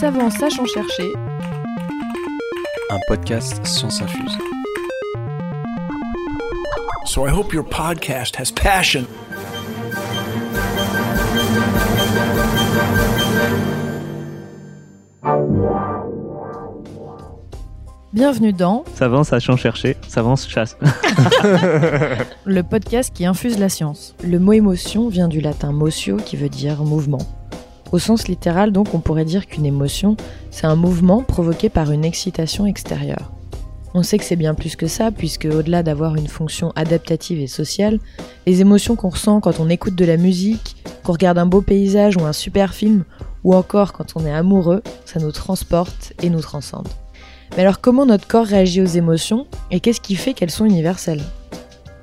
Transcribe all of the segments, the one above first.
Savant sachant chercher. Un podcast Science Infuse. So I hope your podcast has passion. Bienvenue dans Savant sachant chercher, s'avance chasse. le podcast qui infuse la science. Le mot émotion vient du latin motio qui veut dire mouvement. Au sens littéral, donc, on pourrait dire qu'une émotion, c'est un mouvement provoqué par une excitation extérieure. On sait que c'est bien plus que ça, puisque au-delà d'avoir une fonction adaptative et sociale, les émotions qu'on ressent quand on écoute de la musique, qu'on regarde un beau paysage ou un super film, ou encore quand on est amoureux, ça nous transporte et nous transcende. Mais alors comment notre corps réagit aux émotions et qu'est-ce qui fait qu'elles sont universelles?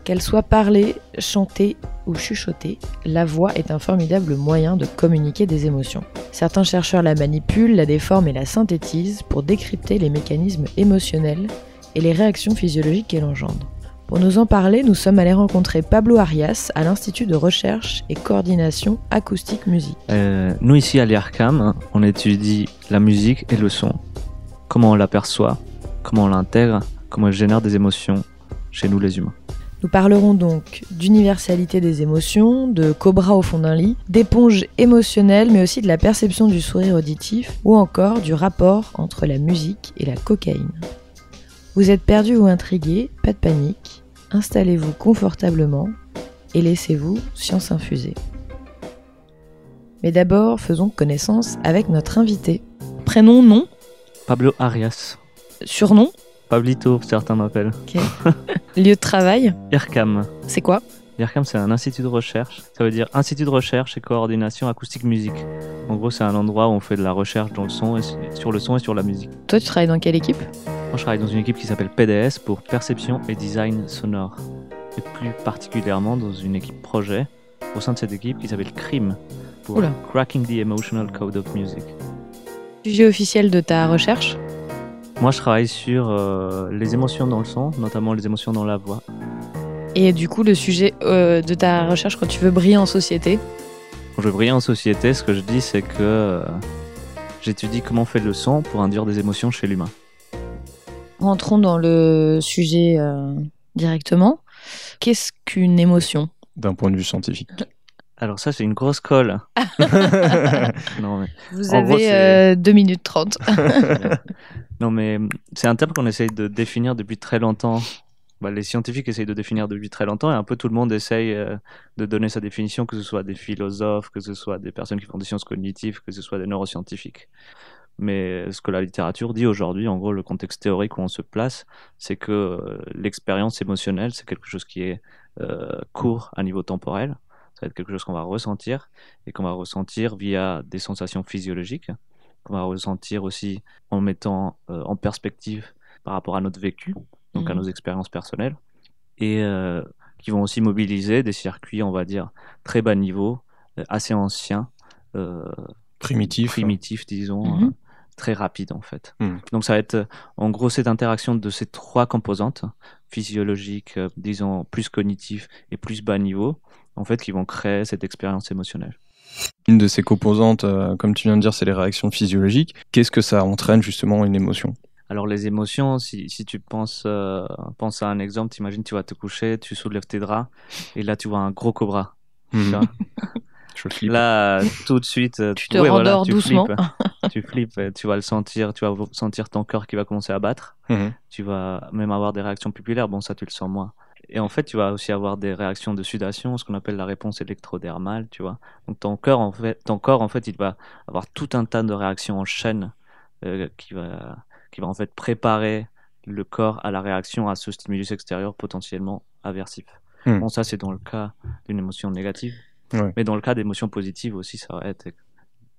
Qu'elles soient parlées, chantées ou chuchotées, la voix est un formidable moyen de communiquer des émotions. Certains chercheurs la manipulent, la déforment et la synthétisent pour décrypter les mécanismes émotionnels et les réactions physiologiques qu'elle engendre. Pour nous en parler, nous sommes allés rencontrer Pablo Arias à l'Institut de recherche et coordination acoustique musique. Euh, nous ici à l'IRCAM, on étudie la musique et le son. Comment on l'aperçoit, comment on l'intègre, comment elle génère des émotions chez nous les humains. Nous parlerons donc d'universalité des émotions, de cobra au fond d'un lit, d'éponge émotionnelle, mais aussi de la perception du sourire auditif, ou encore du rapport entre la musique et la cocaïne. Vous êtes perdu ou intrigué, pas de panique, installez-vous confortablement et laissez-vous science infuser. Mais d'abord, faisons connaissance avec notre invité. Prénom, nom? Pablo Arias. Surnom? Pablito, certains m'appellent. Ok. Lieu de travail IRCAM. C'est quoi IRCAM, c'est un institut de recherche. Ça veut dire Institut de recherche et coordination acoustique musique. En gros, c'est un endroit où on fait de la recherche dans le son et sur le son et sur la musique. Toi, tu travailles dans quelle équipe Moi, je travaille dans une équipe qui s'appelle PDS pour perception et design sonore. Et plus particulièrement dans une équipe projet au sein de cette équipe qui s'appelle CRIM pour Oula. Cracking the Emotional Code of Music. Sujet officiel de ta recherche Moi, je travaille sur euh, les émotions dans le son, notamment les émotions dans la voix. Et du coup, le sujet euh, de ta recherche quand tu veux briller en société? Quand je brille en société, ce que je dis, c'est que euh, j'étudie comment fait le son pour induire des émotions chez l'humain. Rentrons dans le sujet euh, directement. Qu'est-ce qu'une émotion? D'un point de vue scientifique. Alors ça, c'est une grosse colle. non, mais, Vous En avez c'est- euh, 2 minutes 30. non, mais c'est un terme qu'on essaye de définir depuis très longtemps. Bah, les scientifiques essayent de définir depuis très longtemps et un peu tout le monde essaye euh, de donner sa définition, que ce soit des philosophes, que ce soit des personnes qui font des sciences cognitives, que ce soit des neuroscientifiques. Mais ce que la littérature dit aujourd'hui, en gros, le contexte théorique où on se place, c'est que euh, l'expérience émotionnelle, c'est quelque chose qui est euh, court à niveau temporel. Ça va être quelque chose qu'on va ressentir et qu'on va ressentir via des sensations physiologiques, qu'on va ressentir aussi en mettant euh, en perspective par rapport à notre vécu, donc à Mhm. nos expériences personnelles, et euh, qui vont aussi mobiliser des circuits, on va dire, très bas niveau, euh, assez anciens, euh, Primitif. primitifs, disons, Mhm. Très rapides en fait. Mhm. Donc ça va être euh, en gros cette interaction de ces trois composantes, physiologiques, euh, disons plus cognitifs et plus bas niveau, en fait, qui vont créer cette expérience émotionnelle. Une de ces composantes, euh, comme tu viens de dire, c'est les réactions physiologiques. Qu'est-ce que ça entraîne justement une émotion? Alors les émotions, si, si tu penses, euh, penses à un exemple, t'imagines tu vas te coucher, tu soulèves tes draps et là tu vois un gros cobra. tu vois? Je flippe. Là, tout de suite, euh, Tu te ouais, voilà, rendors tu doucement. flippes. tu flippes, et tu vas le sentir, tu vas sentir ton corps qui va commencer à battre. Mhm. Tu vas même avoir des réactions pupillaires. Bon, ça, tu le sens moins. Et en fait, tu vas aussi avoir des réactions de sudation, ce qu'on appelle la réponse électrodermale, tu vois. Donc ton corps, en fait, ton corps, en fait, il va avoir tout un tas de réactions en chaîne euh, qui va, qui va en fait préparer le corps à la réaction à ce stimulus extérieur potentiellement aversif. Hmm. Bon, ça, c'est dans le cas d'une émotion négative. Ouais. Mais dans le cas d'émotions positives aussi, ça va être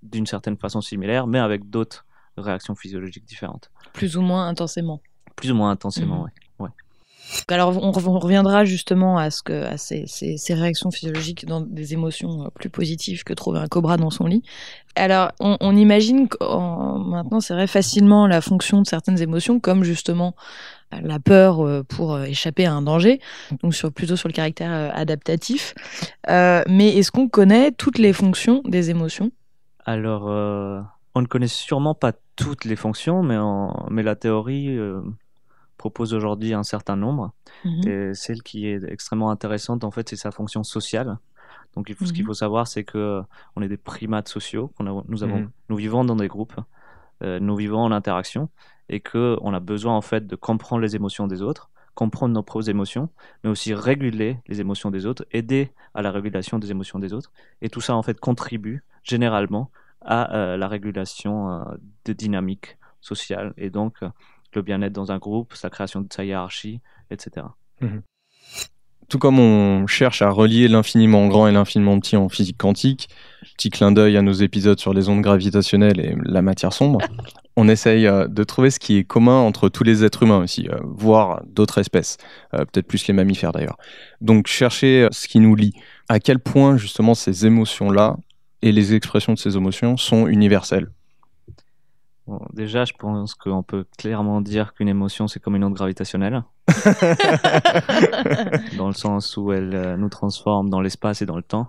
d'une certaine façon similaire, mais avec d'autres réactions physiologiques différentes. Plus ou moins intensément. Plus ou moins intensément, Mhm. ouais. Alors, on, re- on reviendra justement à, ce que, ces, réactions physiologiques dans des émotions euh, plus positives que trouver un cobra dans son lit. Alors, on, on imagine maintenant, c'est vrai, facilement la fonction de certaines émotions, comme justement euh, la peur euh, pour échapper à un danger, donc sur, plutôt sur le caractère adaptatif. Mais est-ce qu'on connaît toutes les fonctions des émotions? Alors, on ne connaît sûrement pas toutes les fonctions, mais, mais la théorie propose aujourd'hui un certain nombre. Mhm. Et celle qui est extrêmement intéressante, en fait, c'est sa fonction sociale. Donc, il faut, ce qu'il Mhm. faut savoir, c'est que on est des primates sociaux. qu'on a- nous, avons, Mhm. nous vivons dans des groupes, euh, nous vivons en interaction, et que on a besoin en fait de comprendre les émotions des autres, comprendre nos propres émotions, mais aussi réguler les émotions des autres, aider à la régulation des émotions des autres. Et tout ça en fait contribue généralement à euh, la régulation euh, de dynamiques sociales et donc euh, le bien-être dans un groupe, sa création de sa hiérarchie, etc. Tout comme on cherche à relier l'infiniment grand et l'infiniment petit en physique quantique, petit clin d'œil à nos épisodes sur les ondes gravitationnelles et la matière sombre, on essaye euh, de trouver ce qui est commun entre tous les êtres humains aussi, euh, voire d'autres espèces, euh, peut-être plus les mammifères d'ailleurs. Donc chercher ce qui nous lie. À quel point justement ces émotions-là et les expressions de ces émotions sont universelles. Bon, déjà, je pense qu'on peut clairement dire qu'une émotion, c'est comme une onde gravitationnelle, dans le sens où elle euh, nous transforme dans l'espace et dans le temps,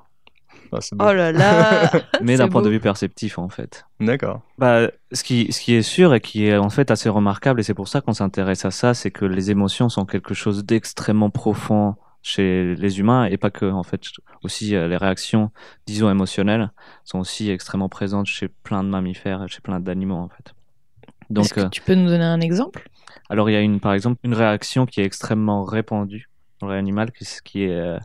Ah, beau. Oh là là mais d'un point de vue perceptif, en fait. D'accord. Bah, ce qui, ce qui est sûr et qui est en fait assez remarquable, et c'est pour ça qu'on s'intéresse à ça, c'est que les émotions sont quelque chose d'extrêmement profond chez les humains et pas que, en fait, aussi euh, les réactions, disons, émotionnelles sont aussi extrêmement présentes chez plein de mammifères et chez plein d'animaux, en fait. Donc, que euh, tu peux nous donner un exemple? alors il y a une, par exemple, une réaction qui est extrêmement répandue dans le réel animal, qui, qui est euh,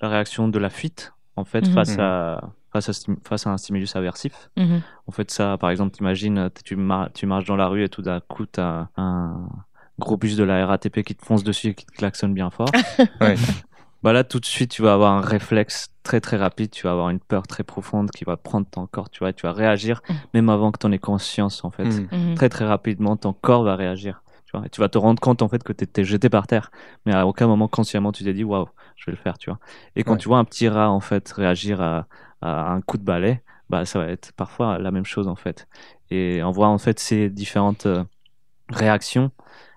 la réaction de la fuite, en fait, Mhm. face Mhm. à, face à, stim- face à un stimulus aversif. Mhm. En fait, ça, par exemple, t'imagines, euh, tu, mar- tu marches dans la rue et tout d'un coup, t'as un gros bus de la RATP qui te fonce dessus et qui te klaxonne bien fort. Ouais. bah là, tout de suite, tu vas avoir un réflexe très très rapide, tu vas avoir une peur très profonde qui va prendre ton corps, tu vois, tu vas réagir, Mhm. même avant que tu en aies conscience, en fait. Hmm. Mhm. Très très rapidement, ton corps va réagir. Tu, vois, et tu vas te rendre compte, en fait, que tu étais jeté par terre. Mais à aucun moment, consciemment, tu t'es dit, waouh, je vais le faire, tu vois. Et quand Ouais. tu vois un petit rat, en fait, réagir à, à un coup de balai, bah, ça va être parfois la même chose, en fait. Et on voit, en fait, ces différentes euh, réactions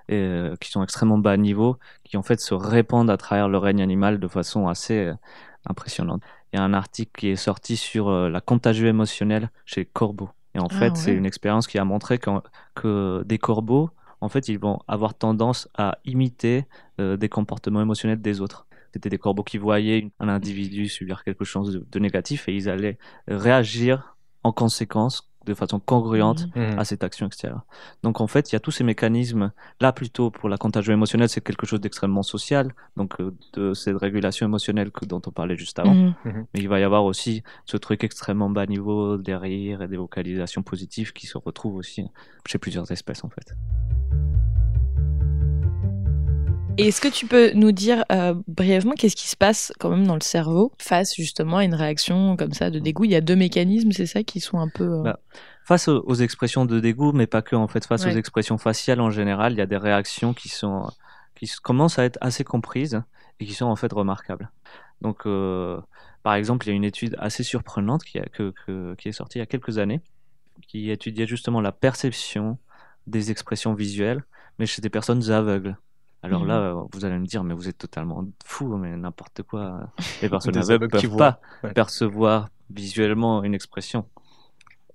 euh, qui sont extrêmement bas niveau, qui, en fait, se répandent à travers le règne animal de façon assez euh, impressionnante. Il y a un article qui est sorti sur euh, la contagion émotionnelle chez les corbeaux. Et en Ah, fait, c'est une expérience qui a montré que des corbeaux, en fait, ils vont avoir tendance à imiter euh, des comportements émotionnels des autres. C'était des corbeaux qui voyaient un individu subir quelque chose de, de négatif et ils allaient réagir en conséquence de façon congruente. Hmm. à cette action extérieure. Donc en fait, il y a tous ces mécanismes. Là, plutôt pour la contagion émotionnelle, c'est quelque chose d'extrêmement social, donc euh, de cette régulation émotionnelle que, dont on parlait juste avant. Mhm. Mais il va y avoir aussi ce truc extrêmement bas niveau, des rires et des vocalisations positives qui se retrouvent aussi chez plusieurs espèces en fait. Et est-ce que tu peux nous dire euh, brièvement qu'est-ce qui se passe quand même dans le cerveau face justement à une réaction comme ça de dégoût? Il y a deux mécanismes, c'est ça, qui sont un peu... euh, Bah, Face aux, aux expressions de dégoût, mais pas que en fait, face Ouais. aux expressions faciales en général, il y a des réactions qui sont qui commencent à être assez comprises et qui sont en fait remarquables. Donc, euh, par exemple, il y a une étude assez surprenante qui, a- que- que- qui est sortie il y a quelques années, qui étudiait justement la perception des expressions visuelles, mais chez des personnes aveugles. Alors là, euh, vous allez me dire, mais vous êtes totalement fou, mais n'importe quoi. Les personnes aveugles aveugles qui peuvent pas Ouais. percevoir visuellement une expression.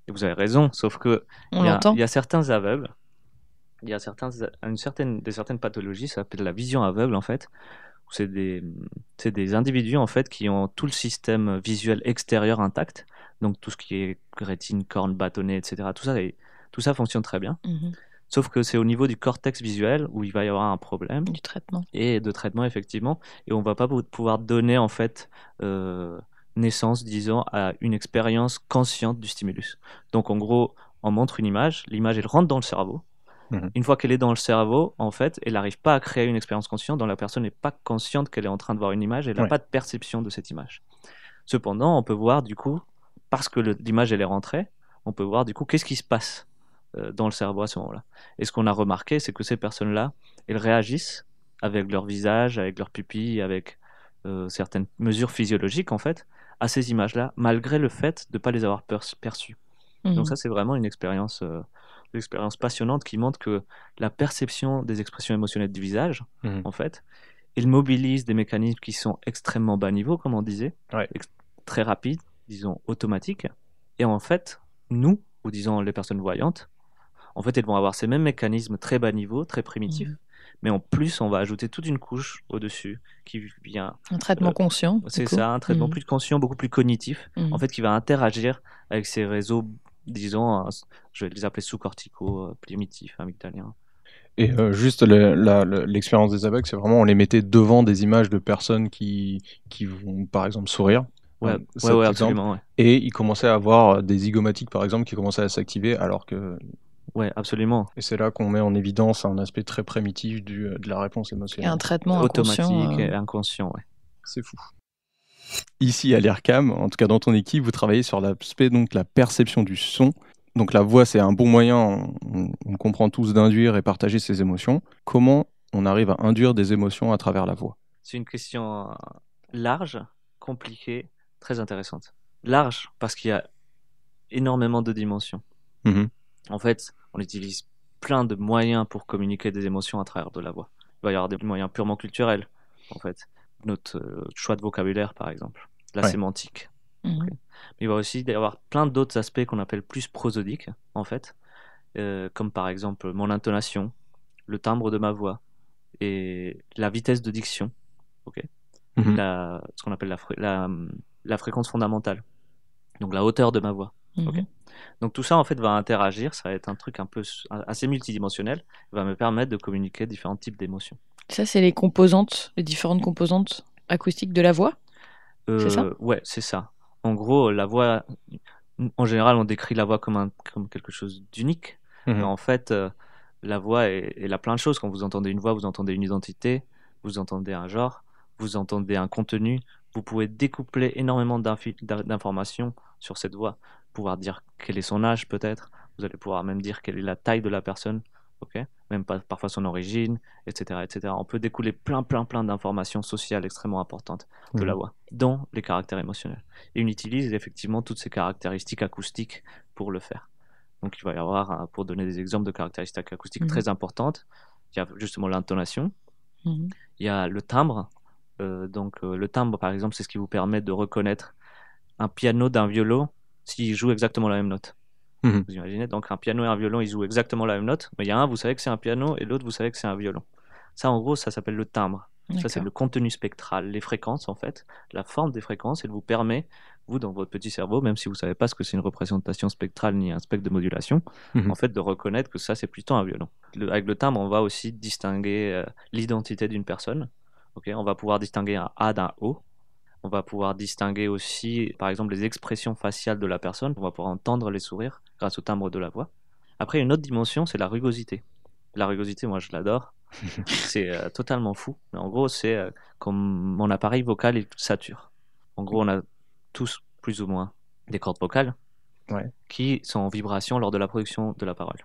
Et vous avez raison, sauf que on il y, a, l'entend il y a certains aveugles, il y a certains, une certaine, des certaines pathologies, ça s'appelle la vision aveugle en fait, c'est des, c'est des individus en fait qui ont tout le système visuel extérieur intact, donc tout ce qui est rétine, corne, bâtonnet, etc. Tout ça, et, tout ça fonctionne très bien, Mhm. Sauf que c'est au niveau du cortex visuel où il va y avoir un problème. Du traitement. et de traitement effectivement. Et on va pas pou- pouvoir donner en fait euh, naissance disons à une expérience consciente du stimulus. Donc en gros on montre une image. L'image elle rentre dans le cerveau. Mhm. une fois qu'elle est dans le cerveau en fait elle n'arrive pas à créer une expérience consciente dont la personne n'est pas consciente qu'elle est en train de voir une image. Elle n'a Ouais. pas de perception de cette image. Cependant on peut voir du coup parce que l'image elle est rentrée on peut voir du coup qu'est-ce qui se passe dans le cerveau à ce moment-là et ce qu'on a remarqué c'est que ces personnes-là elles réagissent avec leur visage, avec leurs pupilles, avec euh, certaines mesures physiologiques en fait, à ces images-là, malgré le fait de ne pas les avoir perçues. Mhm. Donc ça, c'est vraiment une expérience, euh, une expérience passionnante qui montre que la perception des expressions émotionnelles du visage, Mhm. en fait, il mobilise des mécanismes qui sont extrêmement bas niveau, comme on disait, Ouais. très rapides, disons automatiques. Et en fait, nous, ou disons les personnes voyantes, en fait, elles vont avoir ces mêmes mécanismes très bas niveau, très primitifs. Mhm. Mais en plus, on va ajouter toute une couche au-dessus qui vient. Un traitement Euh, conscient. C'est ça, un traitement Mhm. plus conscient, beaucoup plus cognitif, Mhm. en fait, qui va interagir avec ces réseaux, disons, je vais les appeler sous-corticaux, euh, primitifs, amygdaliens. Et euh, juste le- l'expérience des aveugles, c'est vraiment on les mettait devant des images de personnes qui, qui vont par exemple sourire. Ouais, Euh, ouais, absolument, ouais. Et ils commençaient à avoir des zygomatiques par exemple qui commençaient à s'activer alors que. Ouais, absolument. Et c'est là qu'on met en évidence un aspect très primitif du, de la réponse Et un émotionnelle. traitement Automatique inconscient, et euh, inconscient, ouais. C'est fou. Ici à l'IRCAM, en tout cas dans ton équipe, vous travaillez sur l'aspect donc la perception du son. Donc la voix, c'est un bon moyen, on, on comprend tous, d'induire et partager ses émotions. Comment on arrive à induire des émotions à travers la voix? C'est une question euh, large, compliquée, très intéressante. Large parce qu'il y a énormément de dimensions. Mhm. En fait, on utilise plein de moyens pour communiquer des émotions à travers de la voix. Il va y avoir des moyens purement culturels, en fait. Notre euh, choix de vocabulaire, par exemple. La Ouais. sémantique. mhm. Mais il va aussi y avoir plein d'autres aspects qu'on appelle plus prosodiques, en fait. Euh, comme par exemple mon intonation, le timbre de ma voix et la vitesse de diction. ok Mhm. la, ce qu'on appelle la, la, la fréquence fondamentale. Donc la hauteur de ma voix. Mhm. Donc tout ça en fait va interagir, ça va être un truc un peu assez multidimensionnel, va me permettre de communiquer différents types d'émotions. Ça, c'est les composantes, les différentes composantes acoustiques de la voix? C'est ça? Euh, Ouais, c'est ça. En gros, la voix, en général, on décrit la voix comme, un, comme quelque chose d'unique. Mhm. Mais en fait, euh, la voix, est- elle a plein de choses. Quand vous entendez une voix, vous entendez une identité, vous entendez un genre, vous entendez un contenu. Vous pouvez découpler énormément d'informations sur cette voix. Pouvoir dire quel est son âge, peut-être. Vous allez pouvoir même dire quelle est la taille de la personne. même pas, parfois son origine, etc., etc. On peut découler plein, plein, plein d'informations sociales extrêmement importantes de Mhm. la voix, dont les caractères émotionnels. Et on utilise effectivement toutes ces caractéristiques acoustiques pour le faire. Donc il va y avoir, euh, pour donner des exemples de caractéristiques acoustiques Mhm. très importantes, il y a justement l'intonation, Mhm. il y a le timbre. Euh, donc euh, le timbre, par exemple, c'est ce qui vous permet de reconnaître un piano d'un violon s'il joue exactement la même note. Mhm. Vous imaginez Donc un piano et un violon, ils jouent exactement la même note, mais il y a un, vous savez que c'est un piano, et l'autre, vous savez que c'est un violon. Ça, en gros, ça s'appelle le timbre. Ça, c'est le contenu spectral, les fréquences, en fait. La forme des fréquences, elle vous permet, vous, dans votre petit cerveau, même si vous savez pas ce que c'est une représentation spectrale ni un spectre de modulation, Mhm. en fait, de reconnaître que ça, c'est plutôt un violon. Le- avec le timbre, on va aussi distinguer euh, l'identité d'une personne. Ok, on va pouvoir distinguer un A d'un O. On va pouvoir distinguer aussi, par exemple, les expressions faciales de la personne. On va pouvoir entendre les sourires grâce au timbre de la voix. Après, une autre dimension, c'est la rugosité. La rugosité, moi, je l'adore. c'est euh, totalement fou. Mais en gros, c'est euh, comme mon appareil vocal il sature. En gros, on a tous plus ou moins des cordes vocales Ouais. qui sont en vibration lors de la production de la parole.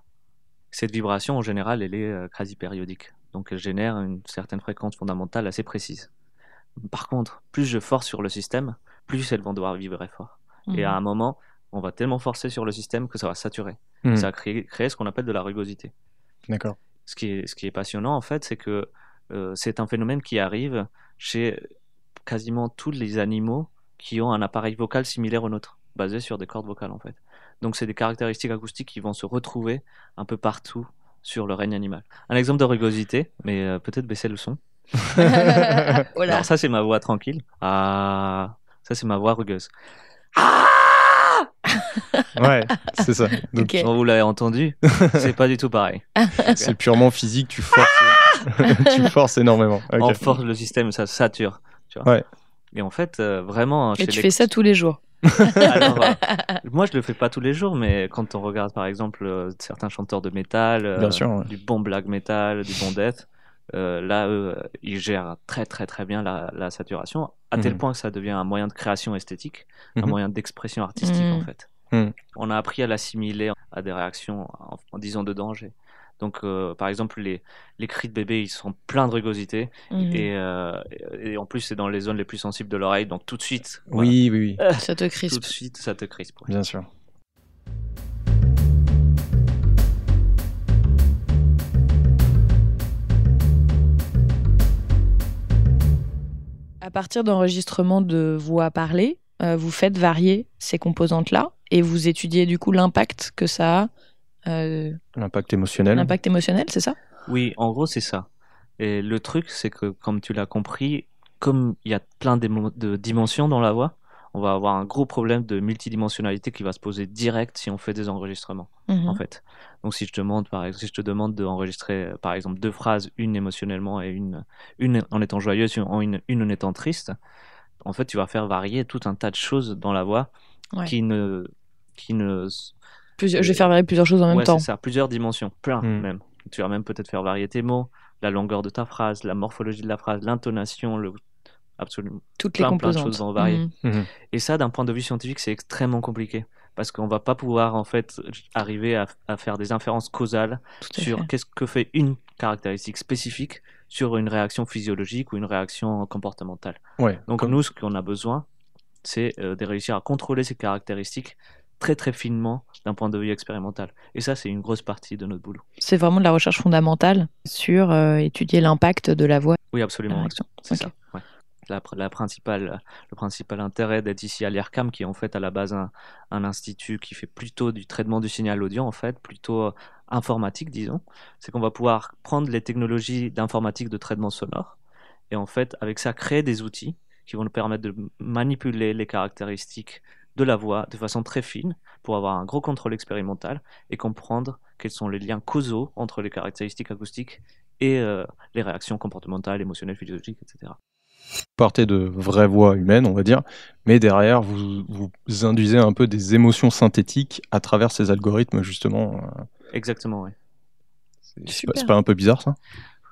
Cette vibration, en général, elle est euh, quasi périodique. Donc, elle génère une certaine fréquence fondamentale assez précise. Par contre, plus je force sur le système, plus elles vont devoir vibrer fort. Et à Mhm. un moment, on va tellement forcer sur le système que ça va saturer. Mhm. Ça va créer, créer ce qu'on appelle de la rugosité. D'accord. Ce qui est, ce qui est passionnant, en fait, c'est que euh, c'est un phénomène qui arrive chez quasiment tous les animaux qui ont un appareil vocal similaire au nôtre, basé sur des cordes vocales, en fait. Donc, c'est des caractéristiques acoustiques qui vont se retrouver un peu partout sur le règne animal. Un exemple de rugosité, mais euh, peut-être baisser le son. Oh là. Alors, ça, c'est ma voix tranquille. Ah, ça, c'est ma voix rugueuse. Ouais, c'est ça. Donc, Ok. Quand vous l'avez entendu, c'est pas du tout pareil. c'est purement physique, tu forces, tu forces énormément. Ok. On force le système, ça sature. Tu vois. Ouais. Et en fait, euh, vraiment. Et chez tu les- fais ça tous les jours. Alors, euh, moi, je le fais pas tous les jours, mais quand on regarde, par exemple, euh, certains chanteurs de métal, euh, Bien sûr, ouais. du bon black metal, du bon death, euh, là, eux, ils gèrent très, très, très bien la, la saturation, à tel Mhm. point que ça devient un moyen de création esthétique, un Mhm. moyen d'expression artistique, en fait. Mhm. On a appris à l'assimiler à des réactions en, en disant de danger. Donc, euh, par exemple, les, les cris de bébé, ils sont pleins de rugosité. Et, euh, et en plus, c'est dans les zones les plus sensibles de l'oreille. Donc, tout de suite, voilà, Oui, oui, oui, Ça te tout crispe. de suite, ça te crispe. ouais. bien sûr. À partir d'enregistrements de voix parlées, euh, vous faites varier ces composantes-là et vous étudiez du coup l'impact que ça a, euh, L'impact émotionnel. l'impact émotionnel, c'est ça? Oui, en gros, c'est ça. Et le truc, c'est que, comme tu l'as compris, comme il y a plein de dimensions dans la voix, on va avoir un gros problème de multidimensionnalité qui va se poser direct si on fait des enregistrements, Mhm. en fait. Donc, si je te demande, par exemple, si je te demande d'enregistrer, euh, par exemple, deux phrases, une émotionnellement et une, une en étant joyeuse, une, en- une, une en étant triste, en fait, tu vas faire varier tout un tas de choses dans la voix Ouais. qui ne, qui ne, Plusieurs- je vais faire varier plusieurs choses en même ouais, temps. c'est ça, plusieurs dimensions, plein Mm. même. Tu vas même peut-être faire varier tes mots, la longueur de ta phrase, la morphologie de la phrase, l'intonation, le... absolument. Toutes les plein, plein de composantes. choses vont varier. Mhm. Et ça, d'un point de vue scientifique, c'est extrêmement compliqué parce qu'on va pas pouvoir en fait arriver à, à faire des inférences causales sur qu'est-ce que fait une caractéristique spécifique sur une réaction physiologique ou une réaction comportementale. Ouais. Donc comme- nous, ce qu'on a besoin, c'est euh, de réussir à contrôler ces caractéristiques très très finement d'un point de vue expérimental. Et ça, c'est une grosse partie de notre boulot. C'est vraiment de la recherche fondamentale sur euh, étudier l'impact de la voix Oui, absolument. C'est Ok. ça. ouais. La, pr- la principale, le principal intérêt d'être ici à l'IRCAM, qui est en fait à la base un, un institut qui fait plutôt du traitement du signal audio, en fait, plutôt euh, informatique, disons, c'est qu'on va pouvoir prendre les technologies d'informatique de traitement sonore et en fait, avec ça, créer des outils qui vont nous permettre de manipuler les caractéristiques de la voix de façon très fine pour avoir un gros contrôle expérimental et comprendre quels sont les liens causaux entre les caractéristiques acoustiques et euh, les réactions comportementales, émotionnelles, physiologiques, etc. partez de vraies voix humaines, on va dire, mais derrière, vous, vous induisez un peu des émotions synthétiques à travers ces algorithmes, justement. euh, Exactement, oui. C'est pas, un peu bizarre, ça?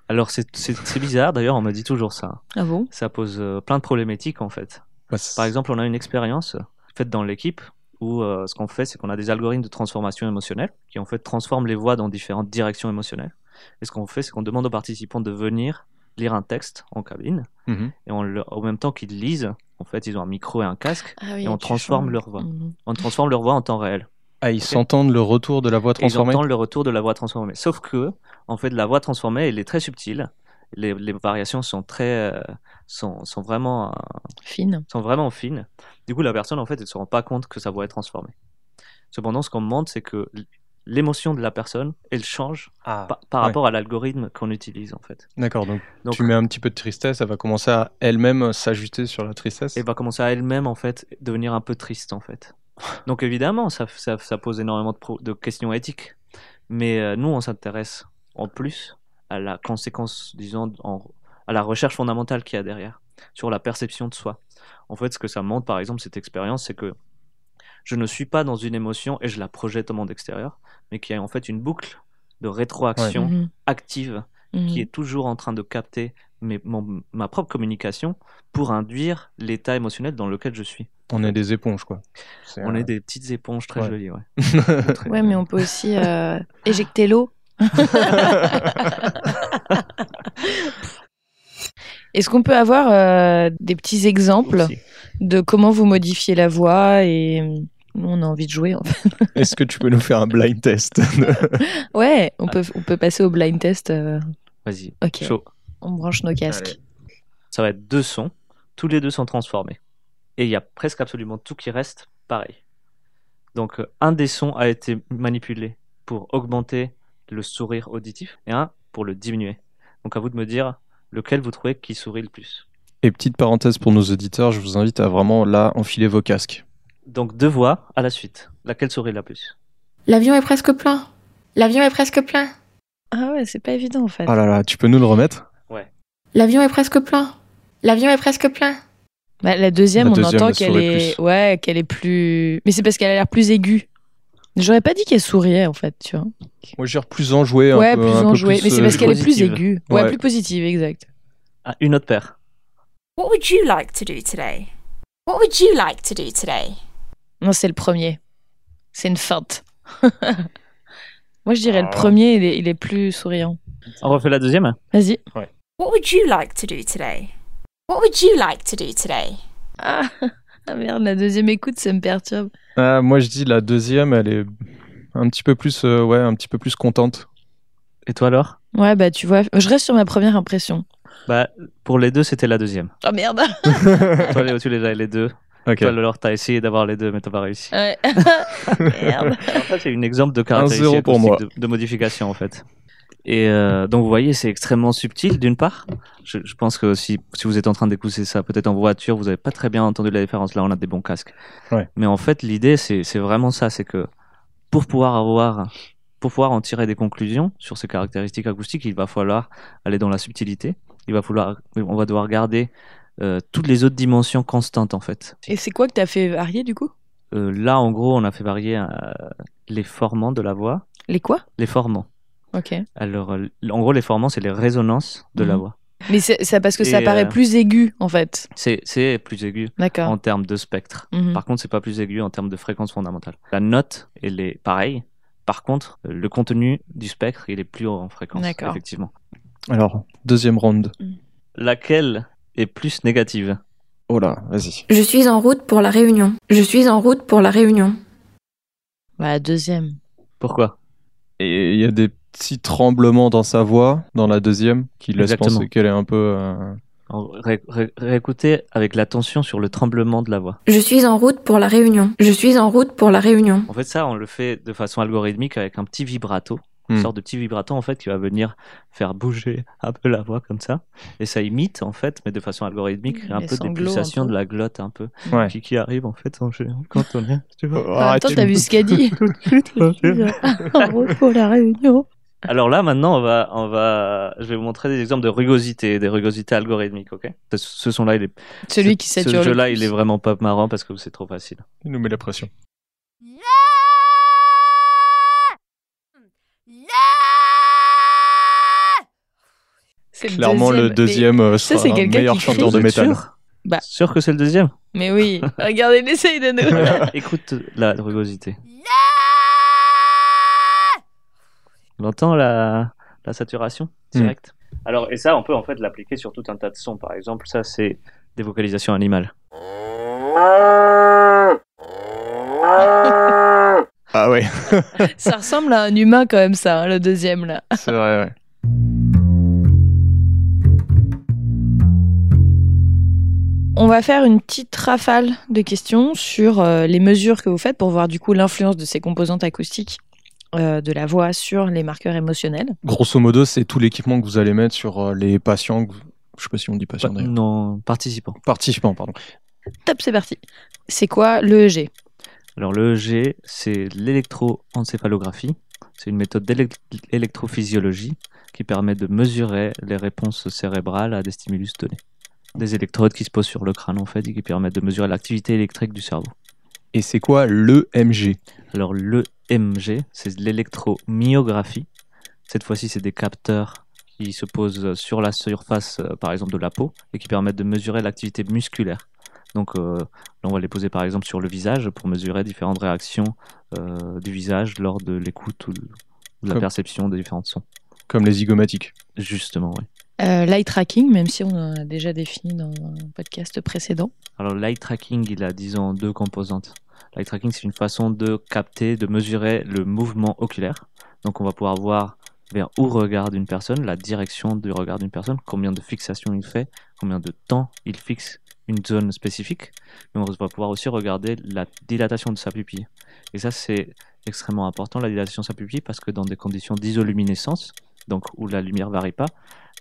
Alors c'est bizarre, d'ailleurs on me dit toujours ça. Ah bon? Ça pose euh, plein de problématiques en fait. Bah, Par exemple, on a une expérience faite dans l'équipe où euh, ce qu'on fait, c'est qu'on a des algorithmes de transformation émotionnelle qui en fait transforment les voix dans différentes directions émotionnelles. Et ce qu'on fait, c'est qu'on demande aux participants de venir lire un texte en cabine Mhm. et on le- en même temps qu'ils lisent, en fait, ils ont un micro et un casque, Ah oui, Et on transforme leur voix. Mhm. on transforme leur voix en temps réel. Ah, ils s'entendent le retour de la voix Et ils transformée entendent le retour de la voix transformée. Sauf que, en fait, la voix transformée, elle est très subtile. Les, les variations sont très, euh, sont, sont vraiment, euh, Fine. sont vraiment fines. Du coup, la personne, en fait, elle se rend pas compte que sa voix est transformée. Cependant, ce qu'on montre, c'est que l'émotion de la personne, elle change Ah, pa- par ouais. rapport à l'algorithme qu'on utilise, en fait. D'accord, donc, Donc, tu mets un petit peu de tristesse, elle va commencer à elle-même s'ajuster sur la tristesse. elle va commencer à elle-même, en fait, devenir un peu triste, en fait. Donc, évidemment, ça, ça, ça pose énormément de, pro- de questions éthiques. Mais euh, nous, on s'intéresse en plus à la conséquence, disons, en- à la recherche fondamentale qu'il y a derrière, sur la perception de soi. En fait, ce que ça montre, par exemple, cette expérience, c'est que je ne suis pas dans une émotion et je la projette au monde extérieur, mais qu'il y a en fait une boucle de rétroaction Mhm. active Mhm. qui est toujours en train de capter mes- mon- ma propre communication pour induire l'état émotionnel dans lequel je suis. On est des éponges, quoi. On euh, est des petites éponges très Ouais. jolies, ouais. Très- Ouais, mais on peut aussi euh, éjecter l'eau. Est-ce qu'on peut avoir euh, des petits exemples Aussi. de comment vous modifiez la voix et nous on a envie de jouer en fait. Est-ce que tu peux nous faire un blind test Ouais, on peut on peut passer au blind test. euh, Vas-y, Ok, chaud. on branche nos casques. Allez. Ça va être deux sons, tous les deux sont transformés. Et il y a presque absolument tout qui reste pareil. Donc euh, un des sons a été manipulé pour augmenter le sourire auditif et un pour le diminuer. Donc à vous de me dire lequel vous trouvez qui sourit le plus. Et petite parenthèse pour nos auditeurs, je vous invite à vraiment là enfiler vos casques. Donc deux voix à la suite. Laquelle sourit la plus? L'avion est presque plein. L'avion est presque plein. Ah ouais, c'est pas évident en fait. Oh là là, tu peux nous le remettre? L'avion est presque plein. L'avion est presque plein. Bah, la deuxième, La on deuxième, entend elle qu'elle est, plus. ouais, qu'elle est plus. Mais c'est parce qu'elle a l'air plus aiguë. J'aurais pas dit qu'elle souriait en fait, tu vois. Moi, dirais plus enjoué. un ouais, peu, plus un peu enjouée. Mais c'est euh, parce qu'elle est plus aiguë. Ouais, Ouais. plus positive, exact. Ah, Une autre paire. What would you like to do today? What would you like to do today? Non, c'est le premier. C'est une feinte. Moi, je dirais le Ah. premier, il est, il est plus souriant. On refait la deuxième Vas-y. What would you like to do today? What would you like to do today? Ah, ah merde, la deuxième écoute, ça me perturbe. Ah, moi, je dis la deuxième, elle est un petit peu plus, euh, ouais, un petit peu plus contente. Et toi alors Ouais, bah tu vois, je reste sur ma première impression. Bah pour les deux c'était la deuxième. Oh merde toi Léo tu les as les deux. Ok. Toi, alors, t'as essayé d'avoir les deux, mais t'as pas réussi. Ouais. Merde. Alors ça, c'est un exemple de caractéristique pour moi. de, de modification en fait. Et euh, donc vous voyez, c'est extrêmement subtil d'une part. Je, je pense que si, si vous êtes en train d'écouter ça, peut-être en voiture, vous n'avez pas très bien entendu la différence. Là, on a des bons casques. Ouais. Mais en fait, l'idée, c'est c'est vraiment ça, c'est que pour pouvoir avoir, pour pouvoir en tirer des conclusions sur ces caractéristiques acoustiques, il va falloir aller dans la subtilité. Il va falloir, on va devoir garder euh, toutes les autres dimensions constantes en fait. Et c'est quoi que t'as fait varier du coup? Euh, là, en gros, on a fait varier euh, les formants de la voix, Les quoi? Les formants. Ok. Alors, euh, en gros, les formants, c'est les résonances de la Mhm. voix. Mais c'est ça parce que ça paraît euh, plus aigu en fait. C'est plus aigu D'accord. en termes de spectre. Mhm. Par contre, c'est pas plus aigu en termes de fréquence fondamentale. La note, elle est pareille. Par contre, le contenu du spectre, il est plus haut en fréquence. D'accord. Effectivement. Alors, deuxième round. Laquelle est plus négative Oh là, vas-y. Je suis en route pour la réunion. Je suis en route pour la réunion. Bah deuxième. Pourquoi? Et il y a des petits tremblements dans sa voix, dans la deuxième, qui laissent Exactement. penser qu'elle est un peu. euh, Alors, ré- ré- Réécoutez avec l'attention sur le tremblement de la voix. Je suis en route pour la réunion. Je suis en route pour la réunion. En fait, ça, on le fait de façon algorithmique avec un petit vibrato. Une sorte de petit vibrato en fait qui va venir faire bouger un peu la voix comme ça, et ça imite en fait, mais de façon algorithmique, Les un peu des pulsations de la glotte un peu Ouais. qui, qui arrive en fait en général quand on est. Tu vois. En même temps, t'as vu ce qu'a dit En route pour la réunion. Alors là, maintenant, on va, on va, je vais vous montrer des exemples de rugosité, des rugosités algorithmiques, ok? Ce- Ce son-là, il est. Celui qui ce sature le jeu-là, plus. il est vraiment pas marrant parce que c'est trop facile. Il nous met la pression. C'est Clairement, le deuxième euh, sera c'est un quelqu'un meilleur qui chanteur de métal. sûr Bah. Sûr que c'est le deuxième Mais oui, regardez, il essaye de nous. Écoute la rugosité. On entend la, la saturation directe. Alors, et ça, on peut en fait l'appliquer sur tout un tas de sons. Par exemple, ça, c'est des vocalisations animales. Ah ouais, ça ressemble à un humain quand même, ça, hein, le deuxième là. c'est vrai, ouais. On va faire une petite rafale de questions sur euh, les mesures que vous faites pour voir du coup l'influence de ces composantes acoustiques euh, de la voix sur les marqueurs émotionnels. Grosso modo, c'est tout l'équipement que vous allez mettre sur euh, les patients. que vous- Je sais pas si on dit patients d'ailleurs. Non, participants. Participants, pardon. Top, c'est parti. C'est quoi l'EEG Alors, l'EEG, c'est l'électroencéphalographie. C'est une méthode d'électrophysiologie qui permet de mesurer les réponses cérébrales à des stimulus donnés. Des électrodes qui se posent sur le crâne, en fait, et qui permettent de mesurer l'activité électrique du cerveau. Et c'est quoi l'EMG Alors, l'EMG, c'est l'électromyographie. Cette fois-ci, c'est des capteurs qui se posent sur la surface, euh, par exemple, de la peau, et qui permettent de mesurer l'activité musculaire. Donc, euh, là, on va les poser, par exemple, sur le visage pour mesurer différentes réactions euh, du visage lors de l'écoute ou de la Comme- perception des différents sons. Comme les zygomatiques. Justement, oui. Euh, L'eye tracking, même si on en a déjà défini dans un podcast précédent. Alors, l'eye tracking, il a, disons, deux composantes. L'eye tracking, c'est une façon de capter, de mesurer le mouvement oculaire. Donc, on va pouvoir voir vers où regarde une personne, la direction du regard d'une personne, combien de fixations il fait, combien de temps il fixe une zone spécifique. Mais on va pouvoir aussi regarder la dilatation de sa pupille. Et ça, c'est extrêmement important, la dilatation de sa pupille, parce que dans des conditions d'isoluminescence, donc où la lumière varie pas,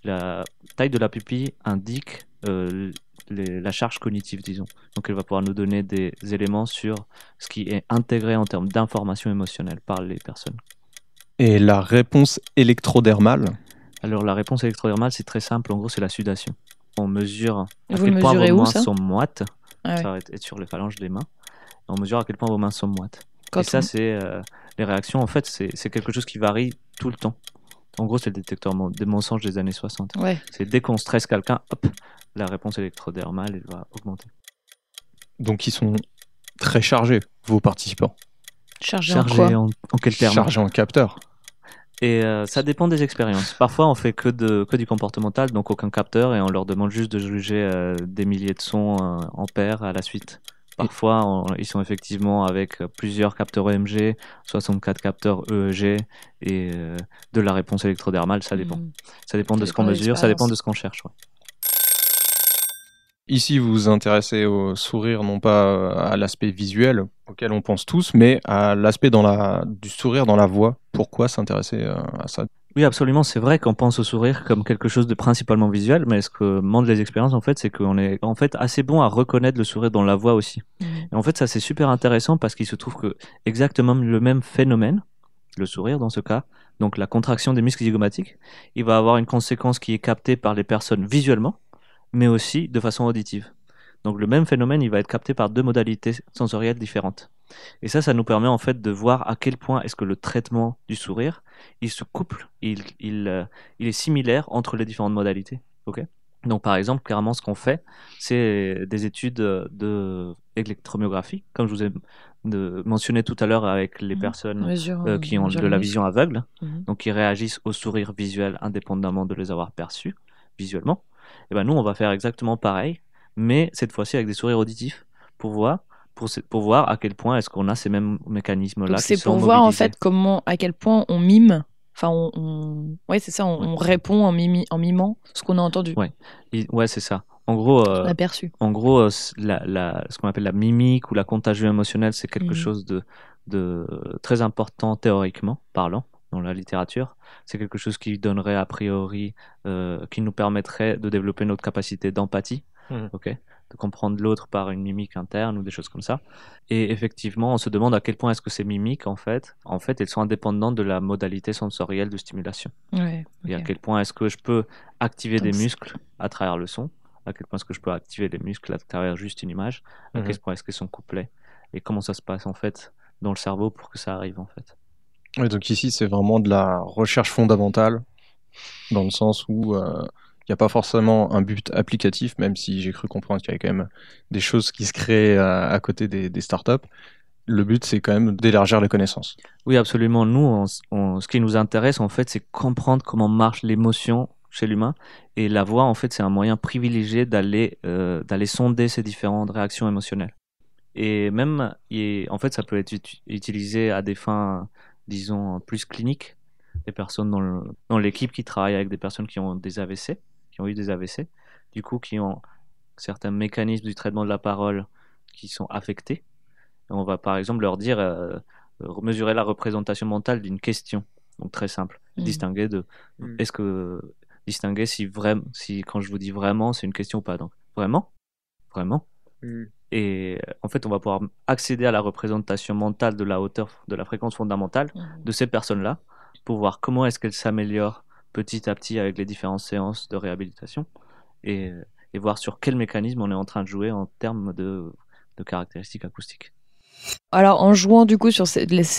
la taille de la pupille indique euh, les- la charge cognitive, disons. Donc elle va pouvoir nous donner des éléments sur ce qui est intégré en termes d'information émotionnelle par les personnes. Et la réponse électrodermale? Alors la réponse électrodermale, c'est très simple, en gros c'est la sudation. On mesure à Vous quel point vos où, mains sont moites, Ah ouais. ça va être sur les phalanges des mains, Et on mesure à quel point vos mains sont moites. Quand Et ça c'est euh, les réactions, en fait c'est c'est quelque chose qui varie tout le temps. En gros c'est le détecteur des mensonges des années 60. Ouais. C'est dès qu'on stresse quelqu'un, hop, la réponse électrodermale elle va augmenter. Donc ils sont très chargés, vos participants. Chargé en quoi en, en quel terme? Chargés en capteur. Et euh, ça dépend des expériences. Parfois, on fait que, de, que du comportemental, donc aucun capteur, et on leur demande juste de juger euh, des milliers de sons euh, en paire à la suite. Parfois, on- ils sont effectivement avec euh, plusieurs capteurs EMG, 64 capteurs EEG, et euh, de la réponse électrodermale, ça dépend. Hmm. Ça dépend de ce qu'on mesure, ça dépend de ce qu'on cherche. ouais. Ici, vous vous intéressez au sourire, non pas à l'aspect visuel auquel on pense tous, mais à l'aspect dans la, du sourire dans la voix. Pourquoi s'intéresser euh, à ça? Oui, absolument. C'est vrai qu'on pense au sourire comme quelque chose de principalement visuel, mais ce que montrent les expériences, en fait, c'est qu'on est en fait assez bon à reconnaître le sourire dans la voix aussi. Et en fait, ça c'est super intéressant parce qu'il se trouve que exactement le même phénomène, le sourire dans ce cas, donc la contraction des muscles zygomatiques, il va avoir une conséquence qui est captée par les personnes visuellement, mais aussi de façon auditive. Donc le même phénomène, il va être capté par deux modalités sensorielles différentes. Et ça, ça nous permet en fait de voir à quel point est-ce que le traitement du sourire, il se couple, il, il, euh, il est similaire entre les différentes modalités. Ok? Donc par exemple, clairement, ce qu'on fait, c'est des études de électromyographie, comme je vous ai de- mentionné tout à l'heure avec les Mhm. personnes Mesure, euh, euh, qui ont mesure de la vision aveugle, Mhm. donc qui réagissent au sourire visuel indépendamment de les avoir perçus visuellement. Et ben nous, on va faire exactement pareil, mais cette fois-ci avec des sourires auditifs pour voir, pour, pour voir à quel point est-ce qu'on a ces mêmes mécanismes-là. C'est pour voir en fait comment, à quel point on mime. Enfin, on, on- ouais, c'est ça, on, on répond en, mimi- en mimant ce qu'on a entendu, Ouais. Ouais, c'est ça. En gros, euh, en gros, euh, la, la- ce qu'on appelle la mimique ou la contagion émotionnelle, c'est quelque Mhm. chose de, de très important théoriquement parlant dans la littérature. C'est quelque chose qui donnerait a priori, euh, qui nous permettrait de développer notre capacité d'empathie, Mhm. ok, de comprendre l'autre par une mimique interne ou des choses comme ça. Et effectivement, on se demande à quel point est-ce que ces mimiques, en fait, en fait, elles sont indépendantes de la modalité sensorielle de stimulation Ouais, et à quel point est-ce que je peux activer Donc des muscles à travers le son, à quel point est-ce que je peux activer les muscles à travers juste une image, à Mhm. quel point est-ce qu'ils sont couplés, et comment ça se passe en fait dans le cerveau pour que ça arrive en fait? Donc ici, c'est vraiment de la recherche fondamentale, dans le sens où euh, il n'y a pas forcément un but applicatif, même si j'ai cru comprendre qu'il y avait quand même des choses qui se créent à, à côté des, startups. Le but, c'est quand même d'élargir les connaissances. Oui, absolument. Nous, ce qui nous intéresse en fait, c'est comprendre comment marche l'émotion chez l'humain, et la voix en fait, c'est un moyen privilégié d'aller euh, sonder ces différentes réactions émotionnelles. Et même, et en fait, ça peut être uti- utilisé à des fins, disons, plus cliniques. Des personnes dans l'équipe qui travaillent avec des personnes qui ont des AVC, qui ont eu des AVC, du coup, qui ont certains mécanismes du traitement de la parole qui sont affectés. Et on va par exemple leur dire, euh, euh, mesurer la représentation mentale d'une question. Donc très simple. Mhm. Distinguer de, Mhm. est-ce que, distinguer si vraiment, si quand je vous dis vraiment, c'est une question ou pas. Donc vraiment, vraiment. Et euh, en fait, on va pouvoir accéder à la représentation mentale de la hauteur, de la fréquence fondamentale de ces personnes-là pour voir comment est-ce qu'elles s'améliorent petit à petit avec les différentes séances de réhabilitation et, et voir sur quel mécanisme on est en train de jouer en termes de, de caractéristiques acoustiques. Alors, en jouant du coup sur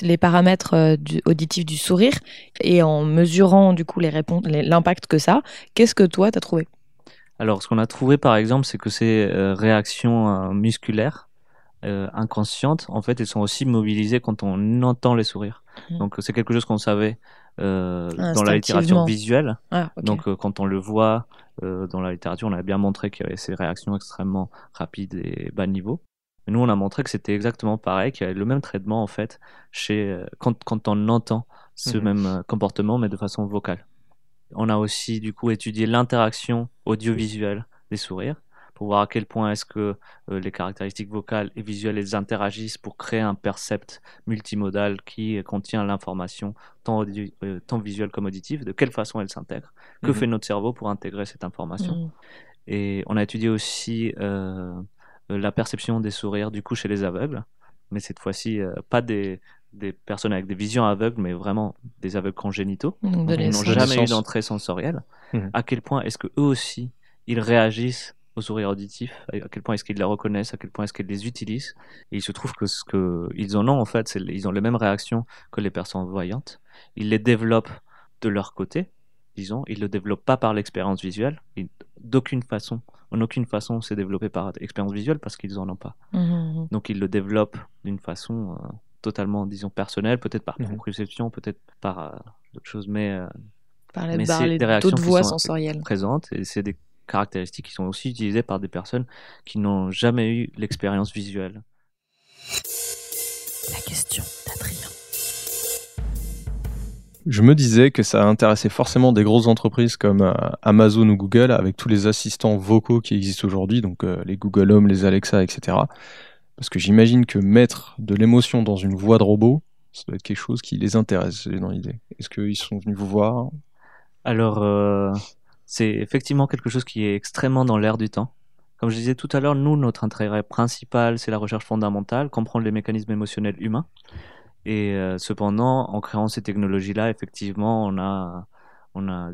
les, paramètres euh, du- auditifs du sourire et en mesurant du coup les réponses, l'impact que ça, qu'est-ce que toi t'as trouvé? Alors, ce qu'on a trouvé par exemple, c'est que ces euh, réactions euh, musculaires euh, inconscientes, en fait, elles sont aussi mobilisées quand on entend les sourires. Mhm. Donc, c'est quelque chose qu'on savait dans la littérature visuelle. Ah. Donc, euh, quand on le voit euh, dans la littérature, on a bien montré qu'il y avait ces réactions extrêmement rapides et bas niveau. Nous, on a montré que c'était exactement pareil, qu'il y avait le même traitement en fait chez euh, quand, quand on entend ce Mhm. même euh, comportement, mais de façon vocale. On a aussi du coup étudié l'interaction audiovisuelle des sourires pour voir à quel point est-ce que euh, les caractéristiques vocales et visuelles elles interagissent pour créer un percept multimodal qui euh, contient l'information tant, audio- euh, tant visuelle comme auditive, de quelle façon elle s'intègre, que Mhm. fait notre cerveau pour intégrer cette information. Mhm. Et on a étudié aussi la perception des sourires du coup chez les aveugles, mais cette fois-ci euh, pas des, des personnes avec des visions aveugles, mais vraiment des aveugles congénitaux ils naissance. n'ont jamais eu d'entrée sensorielle. Mhm. À quel point est-ce que eux aussi ils réagissent au sourire auditif À quel point est-ce qu'ils les reconnaissent À quel point est-ce qu'ils les utilisent Et il se trouve que ce que ils en ont en fait, c'est ils ont les mêmes réactions que les personnes voyantes. Ils les développent de leur côté, disons. Ils le développent pas par l'expérience visuelle. Ils- D'aucune façon, en aucune façon, c'est développé par expérience visuelle parce qu'ils en ont pas. Mhm. Donc ils le développent d'une façon euh, totalement, disons, personnelle, peut-être par proprioception, peut-être par euh, d'autres choses, mais euh, Par les, Mais par c'est les des réactions sensorielles. présentes et c'est des caractéristiques qui sont aussi utilisées par des personnes qui n'ont jamais eu l'expérience visuelle. La question d'Adrien. Je me disais que ça intéressait forcément des grosses entreprises comme euh, Amazon ou Google, avec tous les assistants vocaux qui existent aujourd'hui, donc euh, les Google Home, les Alexa, etc. Parce que j'imagine que mettre de l'émotion dans une voix de robot, ça doit être quelque chose qui les intéresse, j'ai dans l'idée. Est-ce qu'ils sont venus vous voir? Alors, euh, c'est effectivement quelque chose qui est extrêmement dans l'air du temps. Comme je disais tout à l'heure, nous, notre intérêt principal, c'est la recherche fondamentale, comprendre les mécanismes émotionnels humains. Et euh, cependant, en créant ces technologies-là, effectivement, on a, on a,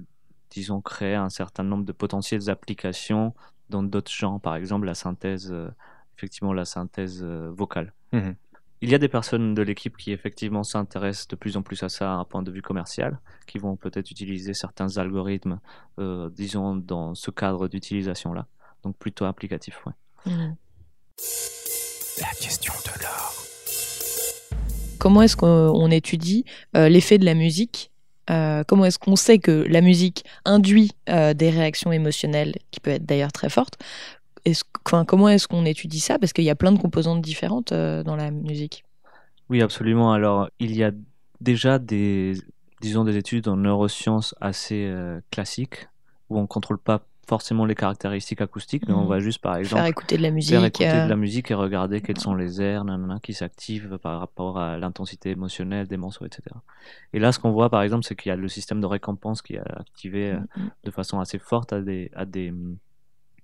disons, créé un certain nombre de potentielles applications dans d'autres genres, par exemple la synthèse, euh, effectivement, la synthèse euh, vocale. Mhm. Il y a des personnes de l'équipe qui effectivement s'intéressent de plus en plus à ça à un point de vue commercial, qui vont peut-être utiliser certains algorithmes, euh, disons, dans ce cadre d'utilisation-là. Donc plutôt applicatif, ouais. Mhm. La question de l'or. Comment est-ce qu'on on étudie euh, l'effet de la musique Euh, Comment est-ce qu'on sait que la musique induit euh, des réactions émotionnelles, qui peuvent être d'ailleurs très fortes Est-ce- enfin, Comment est-ce qu'on étudie ça? Parce qu'il y a plein de composantes différentes euh, dans la musique. Oui, absolument. Alors, il y a déjà des, disons, des études en neurosciences assez euh, classiques où on contrôle pas forcément les caractéristiques acoustiques, mais on Mhm. va juste, par exemple, Faire écouter de la musique. faire écouter euh, de la musique et regarder quels sont les airs nanana, qui s'activent par rapport à l'intensité émotionnelle des morceaux, etc. Et là, ce qu'on voit, par exemple, c'est qu'il y a le système de récompense qui est activé Mhm. de façon assez forte à des, à des,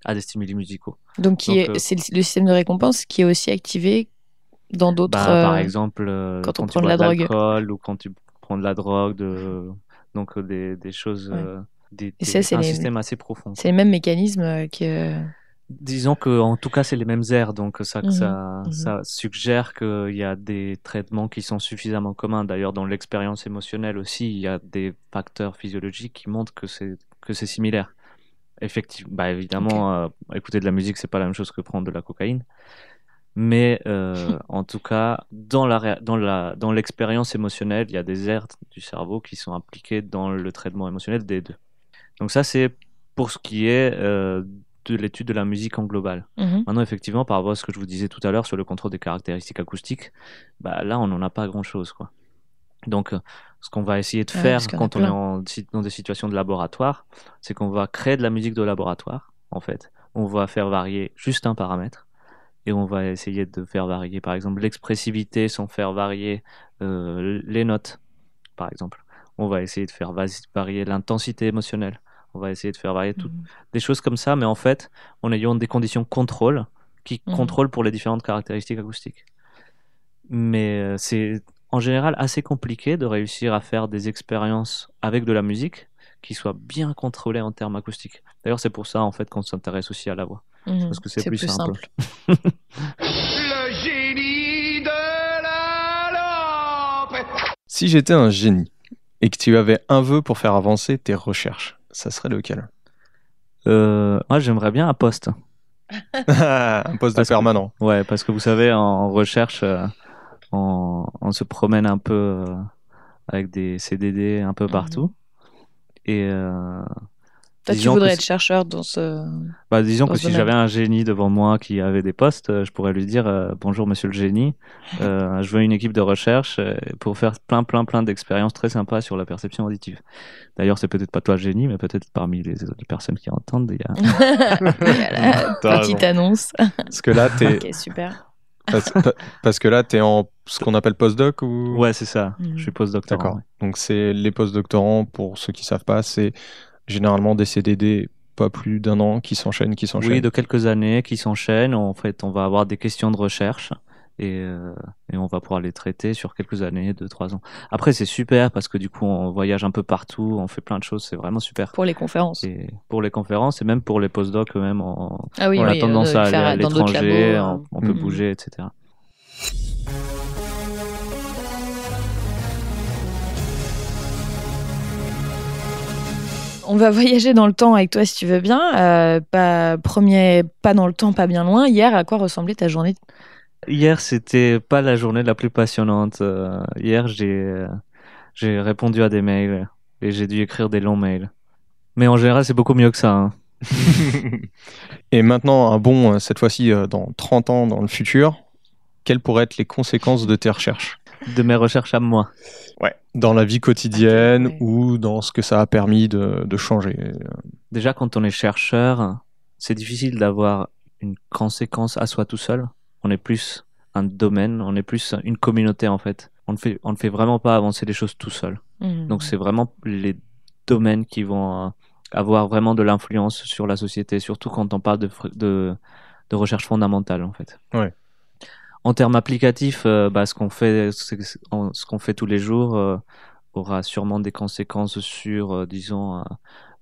à des stimuli musicaux. Donc, euh, c'est le, système de récompense qui est aussi activé dans d'autres. Bah, Par euh, exemple, euh, quand on tu prend de la drogue. ou quand tu prends de la drogue, de... donc des, des choses, Ouais. euh, des, Et des- ça, c'est un les- système assez profond. C'est les mêmes mécanismes que. Disons que en tout cas c'est les mêmes airs, donc ça, Mhm, ça, mhm. ça suggère qu'il y a des traitements qui sont suffisamment communs. D'ailleurs, dans l'expérience émotionnelle aussi, il y a des facteurs physiologiques qui montrent que c'est que c'est similaire. Effectivement, bah évidemment, euh, écouter de la musique c'est pas la même chose que prendre de la cocaïne, mais euh, en tout cas dans la ré- dans la dans l'expérience émotionnelle, il y a des aires du cerveau qui sont impliquées dans le traitement émotionnel des deux. Donc ça c'est pour ce qui est euh, de l'étude de la musique en global. Mhm. Maintenant, effectivement, par rapport à ce que je vous disais tout à l'heure sur le contrôle des caractéristiques acoustiques, bah, là, on n'en a pas grand-chose. quoi. Donc, euh, ce qu'on va essayer de Ah ouais, faire quand on est en, dans des situations de laboratoire, c'est qu'on va créer de la musique de laboratoire, en fait. On va faire varier juste un paramètre et on va essayer de faire varier, par exemple, l'expressivité sans faire varier euh, les notes, par exemple. On va essayer de faire varier l'intensité émotionnelle. On va essayer de faire varier tout, Mhm. des choses comme ça, mais en fait, en ayant des conditions contrôle qui Mhm. contrôlent pour les différentes caractéristiques acoustiques. Mais euh, c'est en général assez compliqué de réussir à faire des expériences avec de la musique qui soient bien contrôlées en termes acoustiques. D'ailleurs, c'est pour ça en fait qu'on s'intéresse aussi à la voix, Mhm. parce que c'est plus, simple. Le génie de la lampe. Si j'étais un génie et que tu avais un vœu pour faire avancer tes recherches, ça serait lequel? Euh, moi, j'aimerais bien un poste. Un poste de que- permanent. Ouais, parce que vous savez, en recherche, euh, on, on se promène un peu euh, avec des CDD un peu Mhm. partout. Et euh, Toi, tu disons que voudrais être chercheur dans ce. Bah, disons dans que ce si j'avais un génie devant moi qui avait des postes, euh, je pourrais lui dire euh, bonjour monsieur le génie, euh, je veux une équipe de recherche pour faire plein plein plein d'expériences très sympas sur la perception auditive. D'ailleurs, c'est peut-être pas toi le génie, mais peut-être parmi les, les personnes qui entendent, il y a... Voilà, petite annonce. Parce que là, t'es, ok, super. Parce, pa- parce que là, t'es en ce qu'on appelle postdoc ou? Ouais, c'est ça. Mhm. Je suis postdoctorant. D'accord. ouais. Donc c'est les postdoctorants, pour ceux qui savent pas, c'est généralement des CDD pas plus d'un an qui s'enchaînent, qui s'enchaînent. Oui, de quelques années qui s'enchaînent. En fait, on va avoir des questions de recherche et, euh, et on va pouvoir les traiter sur quelques années, deux, trois ans. Après, c'est super parce que du coup, on voyage un peu partout, on fait plein de choses, c'est vraiment super. Pour les conférences. Et pour les conférences et même pour les postdocs eux-mêmes, on, Ah oui, on oui, a tendance euh, à le aller faire à dans d'autres l'étranger, on, on peut Mhm. bouger, etc. On va voyager dans le temps avec toi si tu veux bien. Euh, pas, premier pas dans le temps, pas bien loin. Hier, à quoi ressemblait ta journée Hier, c'était pas la journée la plus passionnante. Euh, hier, j'ai euh, j'ai répondu à des mails et j'ai dû écrire des longs mails. Mais en général, c'est beaucoup mieux que ça. hein. Et maintenant, un bon, euh, cette fois-ci, euh, dans 30 ans dans le futur, quelles pourraient être les conséquences de tes recherches? De mes recherches à moi. Ouais. Dans la vie quotidienne ouais. ou dans ce que ça a permis de, de changer? Déjà, quand on est chercheur, c'est difficile d'avoir une conséquence à soi tout seul. On est plus un domaine, on est plus une communauté en fait. On ne fait, on ne fait vraiment pas avancer les choses tout seul. Mhm. Donc c'est vraiment les domaines qui vont euh, avoir vraiment de l'influence sur la société, surtout quand on parle de, fr- de, de recherche fondamentale en fait. Ouais. En termes applicatifs, euh, bah, ce qu'on fait, ce qu'on fait tous les jours euh, aura sûrement des conséquences sur, euh, disons, euh,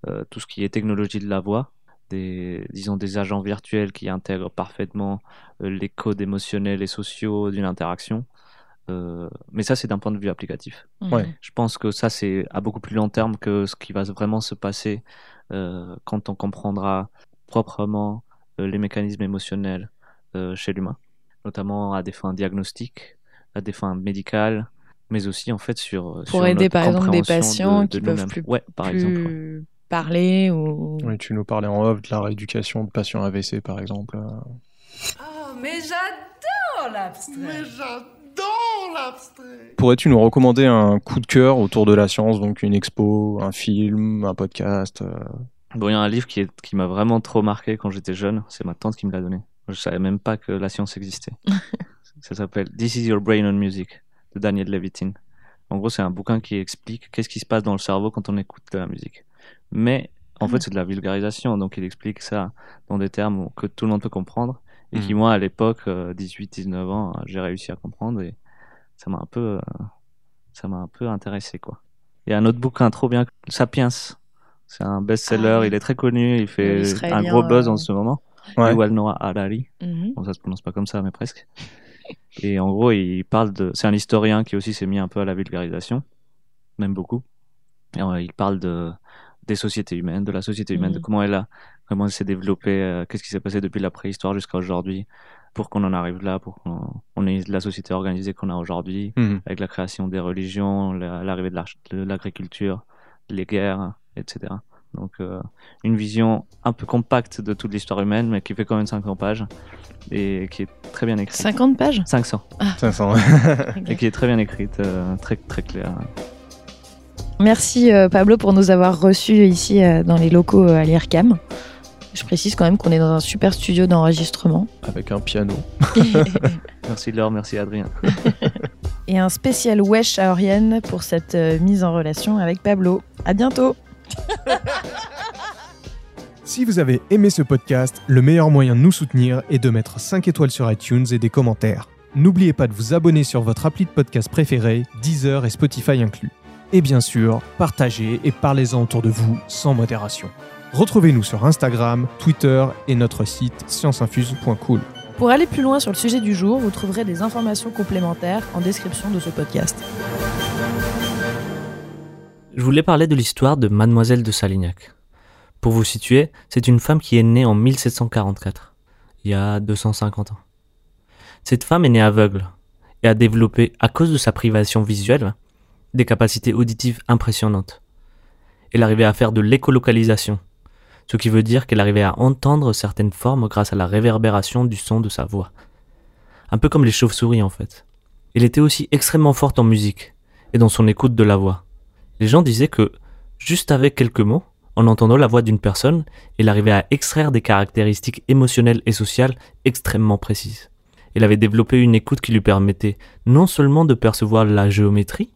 euh, tout ce qui est technologie de la voix, des, disons, des agents virtuels qui intègrent parfaitement euh, les codes émotionnels et sociaux d'une interaction. Euh, mais ça, c'est d'un point de vue applicatif. Ouais. Je pense que ça, c'est à beaucoup plus long terme que ce qui va vraiment se passer euh, quand on comprendra proprement euh, les mécanismes émotionnels euh, chez l'humain, notamment à des fins diagnostiques, à des fins médicales, mais aussi en fait sur Pour sur aider notre par exemple des patients de- de qui peuvent plus, ouais, par exemple. ouais. Parler ou. Oui, tu nous parlais en off de la rééducation de patients AVC, par exemple. Oh, mais j'adore l'abstrait. Pourrais-tu nous recommander un coup de cœur autour de la science, donc une expo, un film, un podcast euh, Bon, il y a un livre qui, est, qui m'a vraiment trop marqué quand j'étais jeune. C'est ma tante qui me l'a donné. Je savais même pas que la science existait. ça s'appelle This is Your Brain on Music de Daniel Levitin. En gros, c'est un bouquin qui explique qu'est-ce qui se passe dans le cerveau quand on écoute de la musique. Mais en fait, c'est de la vulgarisation. Donc, il explique ça dans des termes que tout le monde peut comprendre. Et qui, Mhm. moi, à l'époque, 18-19 ans, euh, j'ai réussi à comprendre. Et ça m'a un peu, euh, ça m'a un peu intéressé, quoi. Il y a un autre bouquin trop bien, Sapiens. C'est un best-seller, Ah il est très connu, il fait un gros buzz euh, en ce moment. Ouais. Yuval Noah Harari. Mhm. Bon, ça se prononce pas comme ça, mais presque. Et en gros, il parle de. C'est un historien qui aussi s'est mis un peu à la vulgarisation, même beaucoup. Et euh, il parle de des sociétés humaines, de la société humaine, de Mhm. comment elle a, comment elle s'est développée, euh, qu'est-ce qui s'est passé depuis la préhistoire jusqu'à aujourd'hui, pour qu'on en arrive là, pour qu'on on ait la société organisée qu'on a aujourd'hui, Mhm. avec la création des religions, la- l'arrivée de l'agriculture, les guerres, etc. Donc euh, une vision un peu compacte de toute l'histoire humaine, mais qui fait quand même 500 pages et qui est très bien écrite. 50 pages? 500 Ça sent- Ok. et qui est très bien écrite, euh, très très claire. Merci euh, Pablo pour nous avoir reçus ici euh, dans les locaux euh, à l'IRCAM. Je précise quand même qu'on est dans un super studio d'enregistrement. Avec un piano. Merci Laure, merci Adrien. Et un spécial wesh à Oriane pour cette mise en relation avec Pablo. À bientôt Si vous avez aimé ce podcast, le meilleur moyen de nous soutenir est de mettre 5 étoiles sur iTunes et des commentaires. N'oubliez pas de vous abonner sur votre appli de podcast préféré, Deezer et Spotify inclus. Et bien sûr, partagez et parlez-en autour de vous sans modération. Retrouvez-nous sur Instagram, Twitter et notre site scienceinfuse.cool. Pour aller plus loin sur le sujet du jour, vous trouverez des informations complémentaires en description de ce podcast. Je voulais parler de l'histoire de Mademoiselle de Salignac. Pour vous situer, c'est une femme qui est née en 1744, il y a 250 ans. Cette femme est née aveugle et a développé, à cause de sa privation visuelle, des capacités auditives impressionnantes. Elle arrivait à faire de l'écolocalisation, ce qui veut dire qu'elle arrivait à entendre certaines formes grâce à la réverbération du son de sa voix. Un peu comme les chauves-souris en fait. Elle était aussi extrêmement forte en musique et dans son écoute de la voix. Les gens disaient que, juste avec quelques mots, en entendant la voix d'une personne, elle arrivait à extraire des caractéristiques émotionnelles et sociales extrêmement précises. Elle avait développé une écoute qui lui permettait non seulement de percevoir la géométrie,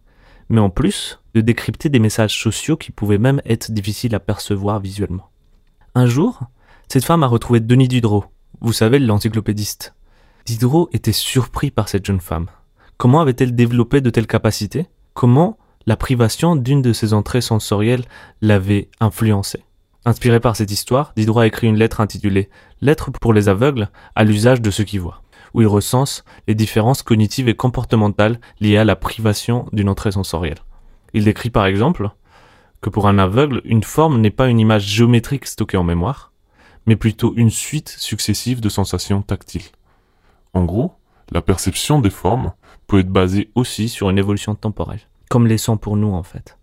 mais en plus de décrypter des messages sociaux qui pouvaient même être difficiles à percevoir visuellement. Un jour, cette femme a retrouvé Denis Diderot, vous savez l'encyclopédiste. Diderot était surpris par cette jeune femme. Comment avait-elle développé de telles capacités? Comment la privation d'une de ses entrées sensorielles l'avait influencé. Inspiré par cette histoire, Diderot a écrit une lettre intitulée Lettre pour les aveugles à l'usage de ceux qui voient, où il recense les différences cognitives et comportementales liées à la privation d'une entrée sensorielle. Il décrit par exemple que pour un aveugle, une forme n'est pas une image géométrique stockée en mémoire, mais plutôt une suite successive de sensations tactiles. En gros, la perception des formes peut être basée aussi Sur une évolution temporelle. Comme les sons pour nous en fait.